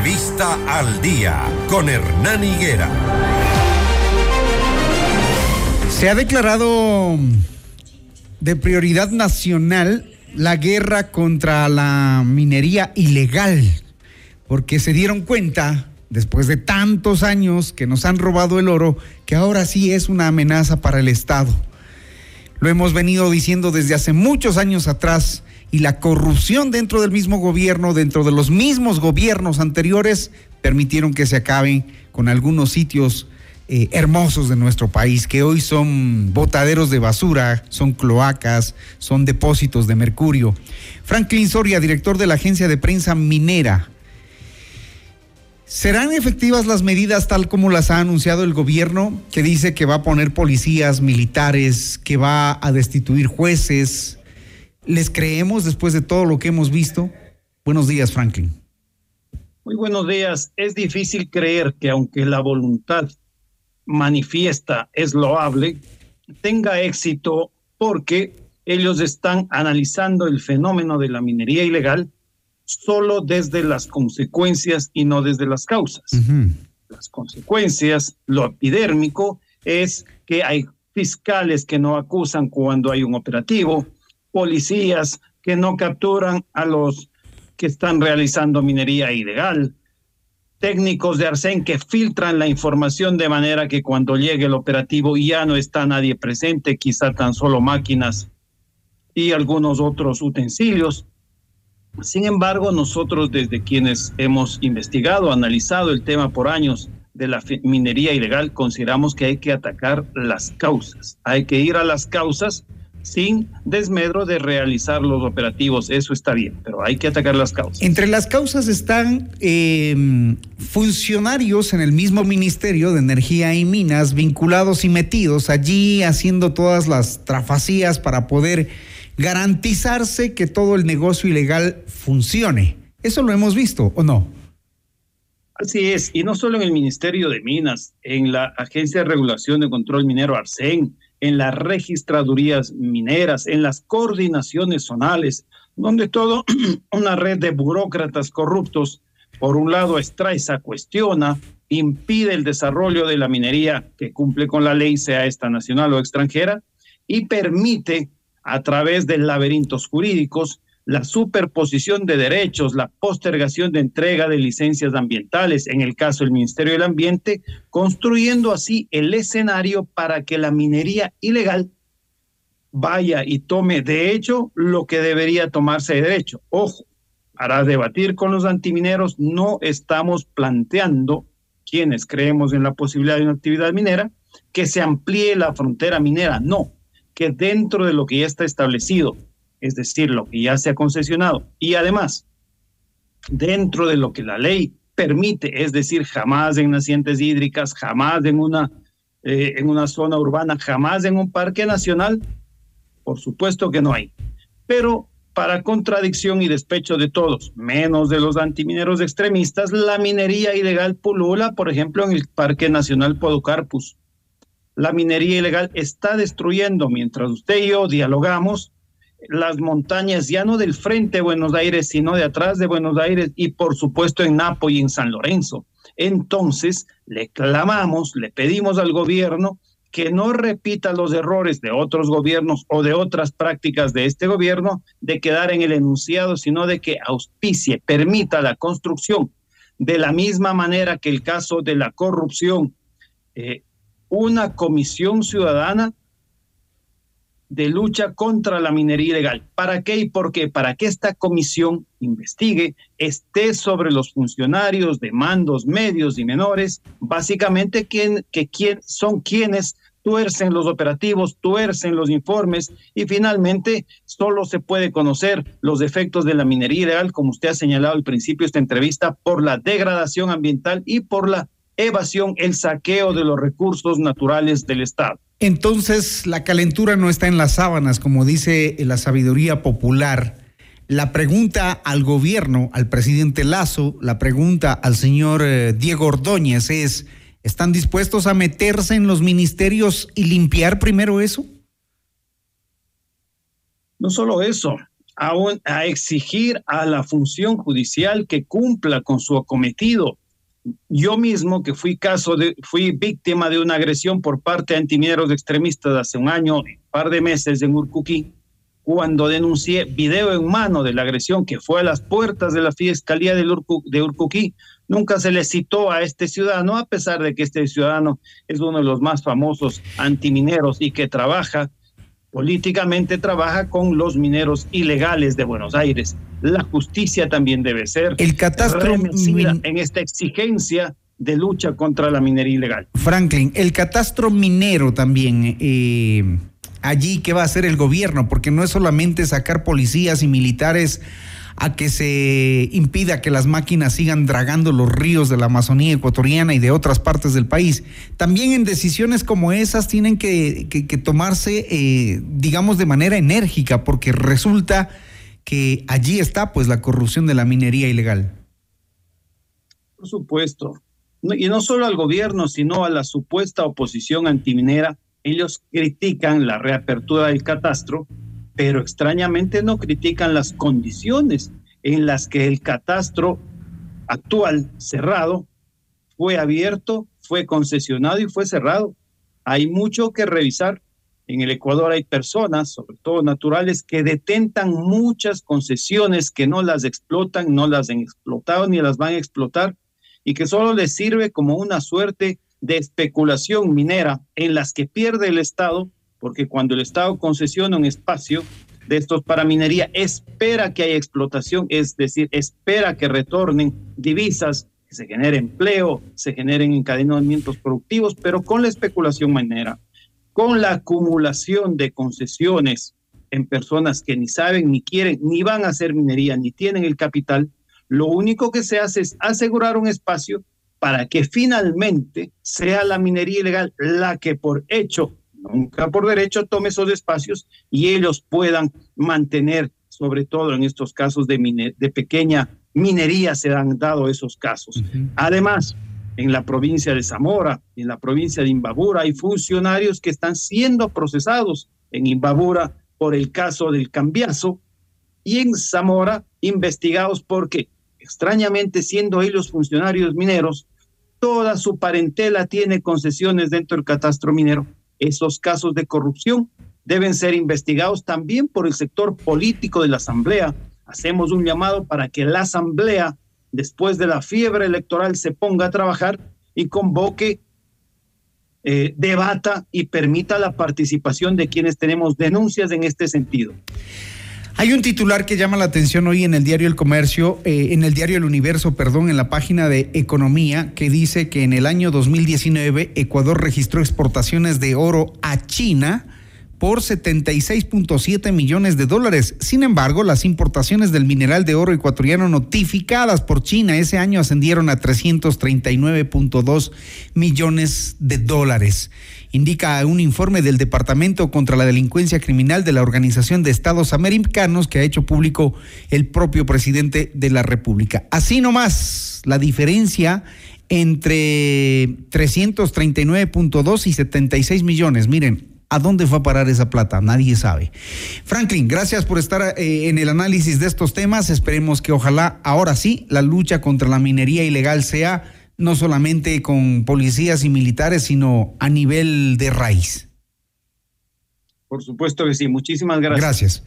Entrevista al día con Hernán Higuera. Se ha declarado de prioridad nacional la guerra contra la minería ilegal, porque se dieron cuenta, después de tantos años que nos han robado el oro, que ahora sí es una amenaza para el Estado. Lo hemos venido diciendo desde hace muchos años atrás y la corrupción dentro del mismo gobierno, dentro de los mismos gobiernos anteriores, permitieron que se acaben con algunos sitios eh, hermosos de nuestro país, que hoy son botaderos de basura, son cloacas, son depósitos de mercurio. Franklin Soria, director de la agencia de prensa minera. ¿Serán efectivas las medidas tal como las ha anunciado el gobierno, que dice que va a poner policías militares, que va a destituir jueces? ¿Les creemos después de todo lo que hemos visto? Buenos días, Franklin. Muy buenos días. Es difícil creer que aunque la voluntad manifiesta es loable, tenga éxito porque ellos están analizando el fenómeno de la minería ilegal solo desde las consecuencias y no desde las causas. Las consecuencias, lo epidérmico, es que hay fiscales que no acusan cuando hay un operativo, policías que no capturan a los que están realizando minería ilegal, técnicos de Arsen que filtran la información de manera que cuando llegue el operativo ya no está nadie presente, quizá tan solo máquinas y algunos otros utensilios. Sin embargo, nosotros desde quienes hemos investigado, analizado el tema por años de la minería ilegal, consideramos que hay que atacar las causas. Hay que ir a las causas sin desmedro de realizar los operativos. Eso está bien, pero hay que atacar las causas. Entre las causas están em, funcionarios en el mismo Ministerio de Energía y Minas vinculados y metidos allí haciendo todas las trafacías para poder garantizarse que todo el negocio ilegal funcione. ¿Eso lo hemos visto o no? Así es, y no solo en el Ministerio de Minas, en la Agencia de Regulación de Control Minero Arsen, en las registradurías mineras, en las coordinaciones zonales, donde todo una red de burócratas corruptos, por un lado, extraesa, cuestiona, impide el desarrollo de la minería que cumple con la ley, sea esta nacional o extranjera, y permite, a través de laberintos jurídicos, la superposición de derechos, la postergación de entrega de licencias ambientales, en el caso del Ministerio del Ambiente, construyendo así el escenario para que la minería ilegal vaya y tome de hecho lo que debería tomarse de derecho. Ojo, para debatir con los antimineros no estamos planteando, quienes creemos en la posibilidad de una actividad minera, que se amplíe la frontera minera, no, que dentro de lo que ya está establecido es decir, lo que ya se ha concesionado. Y además, dentro de lo que la ley permite, es decir, jamás en nacientes hídricas, jamás en una, eh, en una zona urbana, jamás en un parque nacional, por supuesto que no hay. Pero para contradicción y despecho de todos, menos de los antimineros extremistas, la minería ilegal pulula, por ejemplo, en el Parque Nacional Podocarpus. La minería ilegal está destruyendo, mientras usted y yo dialogamos, las montañas ya no del frente de Buenos Aires, sino de atrás de Buenos Aires y por supuesto en Napo y en San Lorenzo. Entonces, le clamamos, le pedimos al gobierno que no repita los errores de otros gobiernos o de otras prácticas de este gobierno de quedar en el enunciado, sino de que auspicie, permita la construcción de la misma manera que el caso de la corrupción, eh, una comisión ciudadana de lucha contra la minería ilegal. ¿Para qué y por qué? Para que esta comisión investigue, esté sobre los funcionarios de mandos medios y menores, básicamente que son quienes tuercen los operativos, tuercen los informes y finalmente solo se puede conocer los efectos de la minería ilegal, como usted ha señalado al principio de esta entrevista, por la degradación ambiental y por la evasión, el saqueo de los recursos naturales del Estado. Entonces, la calentura no está en las sábanas, como dice la sabiduría popular. La pregunta al gobierno, al presidente Lazo, la pregunta al señor eh, Diego Ordóñez es, ¿están dispuestos a meterse en los ministerios y limpiar primero eso? No solo eso, a, a exigir a la función judicial que cumpla con su acometido. Yo mismo, que fui caso de, fui víctima de una agresión por parte de antimineros extremistas hace un año, un par de meses en Urcuquí, cuando denuncié video en mano de la agresión que fue a las puertas de la Fiscalía de, Urcuquí, nunca se le citó a este ciudadano, a pesar de que este ciudadano es uno de los más famosos antimineros y que trabaja políticamente, trabaja con los mineros ilegales de Buenos Aires. La justicia también debe ser el catastro en esta exigencia de lucha contra la minería ilegal. Franklin, el catastro minero también. Eh allí qué va a hacer el gobierno, porque no es solamente sacar policías y militares a que se impida que las máquinas sigan dragando los ríos de la Amazonía ecuatoriana y de otras partes del país. También en decisiones como esas tienen que, tomarse, eh, digamos, de manera enérgica, porque resulta que allí está pues la corrupción de la minería ilegal. Por supuesto. y no solo al gobierno, sino a la supuesta oposición antiminera ellos critican la reapertura del catastro, pero extrañamente no critican las condiciones en las que el catastro actual cerrado fue abierto, fue concesionado y fue cerrado. Hay mucho que revisar. En el Ecuador hay personas, sobre todo naturales, que detentan muchas concesiones que no las explotan, no las han explotado ni las van a explotar y que solo les sirve como una suerte de especulación minera en las que pierde el Estado, porque cuando el Estado concesiona un espacio de estos para minería, espera que haya explotación, es decir, espera que retornen divisas, que se genere empleo, se generen encadenamientos productivos, pero con la especulación minera, con la acumulación de concesiones en personas que ni saben, ni quieren, ni van a hacer minería, ni tienen el capital, lo único que se hace es asegurar un espacio para que finalmente sea la minería ilegal la que por hecho, nunca por derecho, tome esos espacios y ellos puedan mantener, sobre todo en estos casos de, de pequeña minería, se han dado esos casos. Además, en la provincia de Zamora, en la provincia de Imbabura, hay funcionarios que están siendo procesados en Imbabura por el caso del cambiazo y en Zamora investigados porque, extrañamente, siendo ellos funcionarios mineros, toda su parentela tiene concesiones dentro del catastro minero. Esos casos de corrupción deben ser investigados también por el sector político de la Asamblea. Hacemos un llamado para que la Asamblea, después de la fiebre electoral, se ponga a trabajar y convoque, eh, debata y permita la participación de quienes tenemos denuncias en este sentido. Hay un titular que llama la atención hoy en el diario El Comercio, eh, en el diario El Universo, perdón, en la página de Economía, que dice que en el año 2019 Ecuador registró exportaciones de oro a China por 76.7 millones de dólares. Sin embargo, las importaciones del mineral de oro ecuatoriano notificadas por China ese año ascendieron a 339.2 millones de dólares. Indica un informe del Departamento contra la Delincuencia Criminal de la Organización de Estados Americanos que ha hecho público el propio presidente de la República. Así nomás, la diferencia entre 339.2 y 76 millones. Miren, ¿A dónde fue a parar esa plata? Nadie sabe. Franklin, gracias por estar eh, en el análisis de estos temas. Esperemos que ojalá ahora sí la lucha contra la minería ilegal sea no solamente con policías y militares, sino a nivel de raíz. Por supuesto que sí. Muchísimas gracias. Gracias.